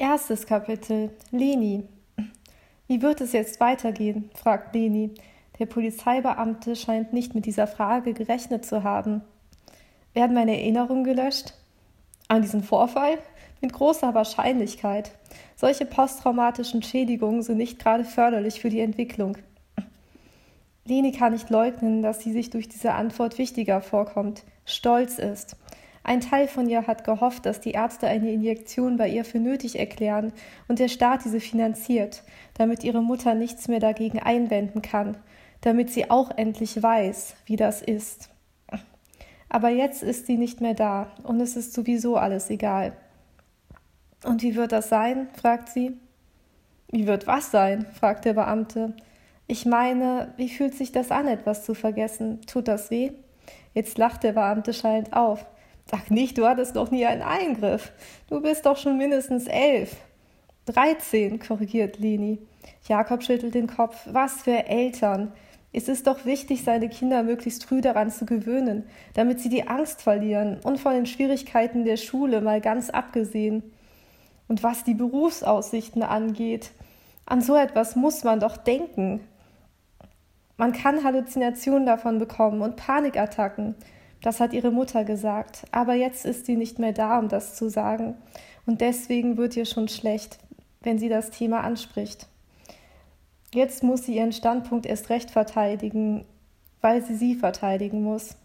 Erstes Kapitel. Leni. Wie wird es jetzt weitergehen? fragt Leni. Der Polizeibeamte scheint nicht mit dieser Frage gerechnet zu haben. Werden meine Erinnerungen gelöscht? An diesen Vorfall? Mit großer Wahrscheinlichkeit. Solche posttraumatischen Schädigungen sind nicht gerade förderlich für die Entwicklung. Leni kann nicht leugnen, dass sie sich durch diese Antwort wichtiger vorkommt, stolz ist. Ein Teil von ihr hat gehofft, dass die Ärzte eine Injektion bei ihr für nötig erklären und der Staat diese finanziert, damit ihre Mutter nichts mehr dagegen einwenden kann, damit sie auch endlich weiß, wie das ist. Aber jetzt ist sie nicht mehr da und es ist sowieso alles egal. Und wie wird das sein? fragt sie. Wie wird was sein? fragt der Beamte. Ich meine, wie fühlt sich das an, etwas zu vergessen? Tut das weh? Jetzt lacht der Beamte schallend auf. Sag nicht, du hattest noch nie einen Eingriff. Du bist doch schon mindestens elf. Dreizehn, korrigiert Leni. Jakob schüttelt den Kopf. Was für Eltern. Es ist doch wichtig, seine Kinder möglichst früh daran zu gewöhnen, damit sie die Angst verlieren und von den Schwierigkeiten der Schule mal ganz abgesehen. Und was die Berufsaussichten angeht, an so etwas muss man doch denken. Man kann Halluzinationen davon bekommen und Panikattacken. Das hat ihre Mutter gesagt. Aber jetzt ist sie nicht mehr da, um das zu sagen. Und deswegen wird ihr schon schlecht, wenn sie das Thema anspricht. Jetzt muss sie ihren Standpunkt erst recht verteidigen, weil sie sie verteidigen muss.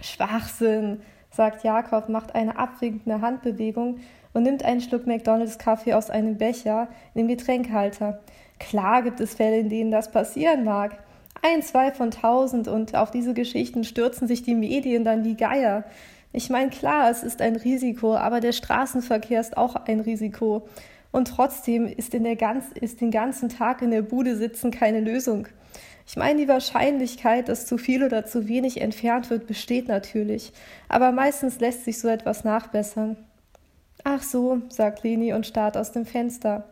Schwachsinn, sagt Jakob, macht eine abwinkende Handbewegung und nimmt einen Schluck McDonalds Kaffee aus einem Becher in dem Getränkhalter. Klar gibt es Fälle, in denen das passieren mag ein, zwei von tausend und auf diese Geschichten stürzen sich die Medien dann wie Geier. Ich meine, klar, es ist ein Risiko, aber der Straßenverkehr ist auch ein Risiko. Und trotzdem ist, in der ganz, ist den ganzen Tag in der Bude sitzen keine Lösung. Ich meine, die Wahrscheinlichkeit, dass zu viel oder zu wenig entfernt wird, besteht natürlich. Aber meistens lässt sich so etwas nachbessern. Ach so, sagt Leni und starrt aus dem Fenster.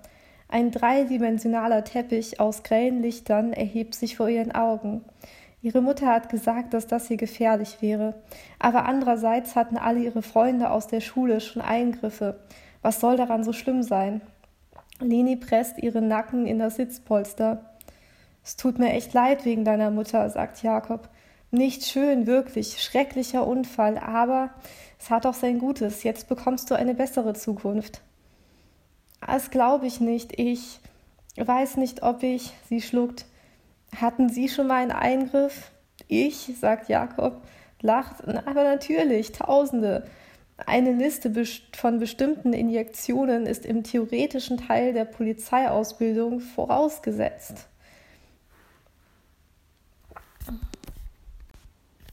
Ein dreidimensionaler Teppich aus grellen Lichtern erhebt sich vor ihren Augen. Ihre Mutter hat gesagt, dass das hier gefährlich wäre. Aber andererseits hatten alle ihre Freunde aus der Schule schon Eingriffe. Was soll daran so schlimm sein? Leni presst ihren Nacken in das Sitzpolster. Es tut mir echt leid wegen deiner Mutter, sagt Jakob. Nicht schön, wirklich, schrecklicher Unfall, aber es hat auch sein Gutes. Jetzt bekommst du eine bessere Zukunft. Das glaube ich nicht. Ich weiß nicht, ob ich. Sie schluckt. Hatten Sie schon mal einen Eingriff? Ich, sagt Jakob, lacht. Aber natürlich, Tausende. Eine Liste von bestimmten Injektionen ist im theoretischen Teil der Polizeiausbildung vorausgesetzt.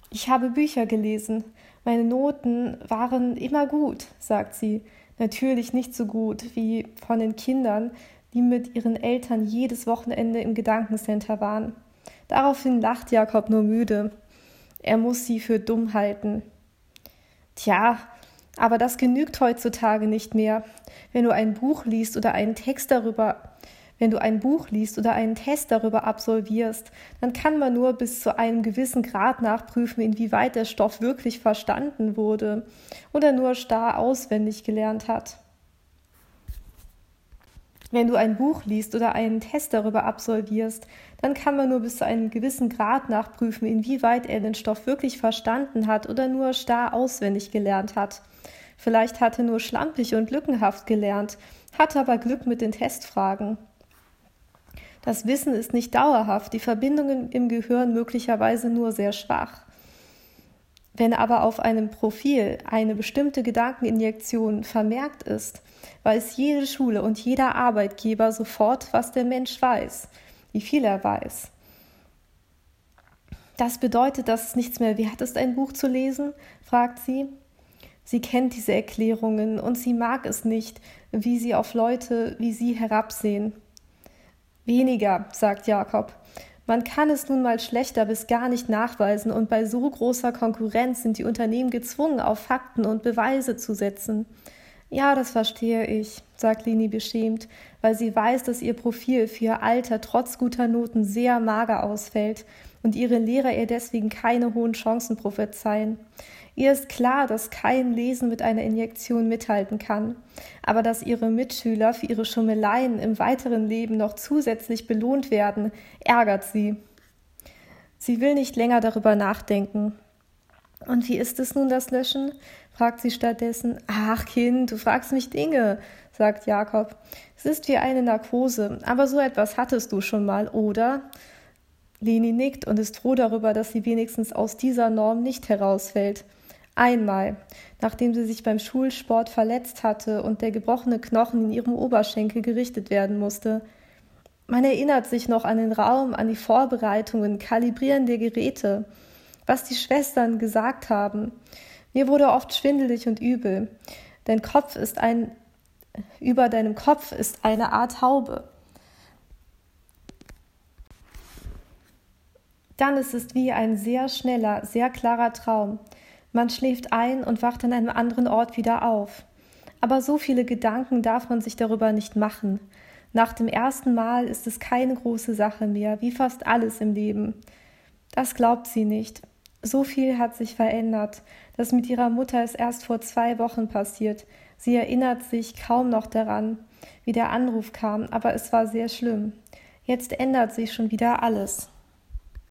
Ich habe Bücher gelesen. Meine Noten waren immer gut, sagt sie natürlich nicht so gut wie von den Kindern, die mit ihren Eltern jedes Wochenende im Gedankencenter waren. Daraufhin lacht Jakob nur müde. Er muss sie für dumm halten. Tja, aber das genügt heutzutage nicht mehr. Wenn du ein Buch liest oder einen Text darüber wenn du ein Buch liest oder einen Test darüber absolvierst, dann kann man nur bis zu einem gewissen Grad nachprüfen, inwieweit der Stoff wirklich verstanden wurde oder nur starr auswendig gelernt hat. Wenn du ein Buch liest oder einen Test darüber absolvierst, dann kann man nur bis zu einem gewissen Grad nachprüfen, inwieweit er den Stoff wirklich verstanden hat oder nur starr auswendig gelernt hat. Vielleicht hat er nur schlampig und lückenhaft gelernt, hatte aber Glück mit den Testfragen. Das Wissen ist nicht dauerhaft, die Verbindungen im Gehirn möglicherweise nur sehr schwach. Wenn aber auf einem Profil eine bestimmte Gedankeninjektion vermerkt ist, weiß jede Schule und jeder Arbeitgeber sofort, was der Mensch weiß, wie viel er weiß. Das bedeutet, dass es nichts mehr wert ist, ein Buch zu lesen? fragt sie. Sie kennt diese Erklärungen und sie mag es nicht, wie sie auf Leute wie sie herabsehen. Weniger, sagt Jakob. Man kann es nun mal schlechter bis gar nicht nachweisen und bei so großer Konkurrenz sind die Unternehmen gezwungen, auf Fakten und Beweise zu setzen. Ja, das verstehe ich, sagt Lini beschämt, weil sie weiß, dass ihr Profil für ihr Alter trotz guter Noten sehr mager ausfällt. Und ihre Lehrer ihr deswegen keine hohen Chancen prophezeien. Ihr ist klar, dass kein Lesen mit einer Injektion mithalten kann, aber dass ihre Mitschüler für ihre Schummeleien im weiteren Leben noch zusätzlich belohnt werden, ärgert sie. Sie will nicht länger darüber nachdenken. Und wie ist es nun das Löschen? fragt sie stattdessen. Ach Kind, du fragst mich Dinge, sagt Jakob. Es ist wie eine Narkose, aber so etwas hattest du schon mal, oder? Leni nickt und ist froh darüber, dass sie wenigstens aus dieser Norm nicht herausfällt. Einmal, nachdem sie sich beim Schulsport verletzt hatte und der gebrochene Knochen in ihrem Oberschenkel gerichtet werden musste. Man erinnert sich noch an den Raum, an die Vorbereitungen, Kalibrieren der Geräte, was die Schwestern gesagt haben. Mir wurde oft schwindelig und übel. Dein Kopf ist ein, über deinem Kopf ist eine Art Haube. Dann ist es wie ein sehr schneller, sehr klarer Traum. Man schläft ein und wacht an einem anderen Ort wieder auf. Aber so viele Gedanken darf man sich darüber nicht machen. Nach dem ersten Mal ist es keine große Sache mehr, wie fast alles im Leben. Das glaubt sie nicht. So viel hat sich verändert. Das mit ihrer Mutter ist erst vor zwei Wochen passiert. Sie erinnert sich kaum noch daran, wie der Anruf kam, aber es war sehr schlimm. Jetzt ändert sich schon wieder alles.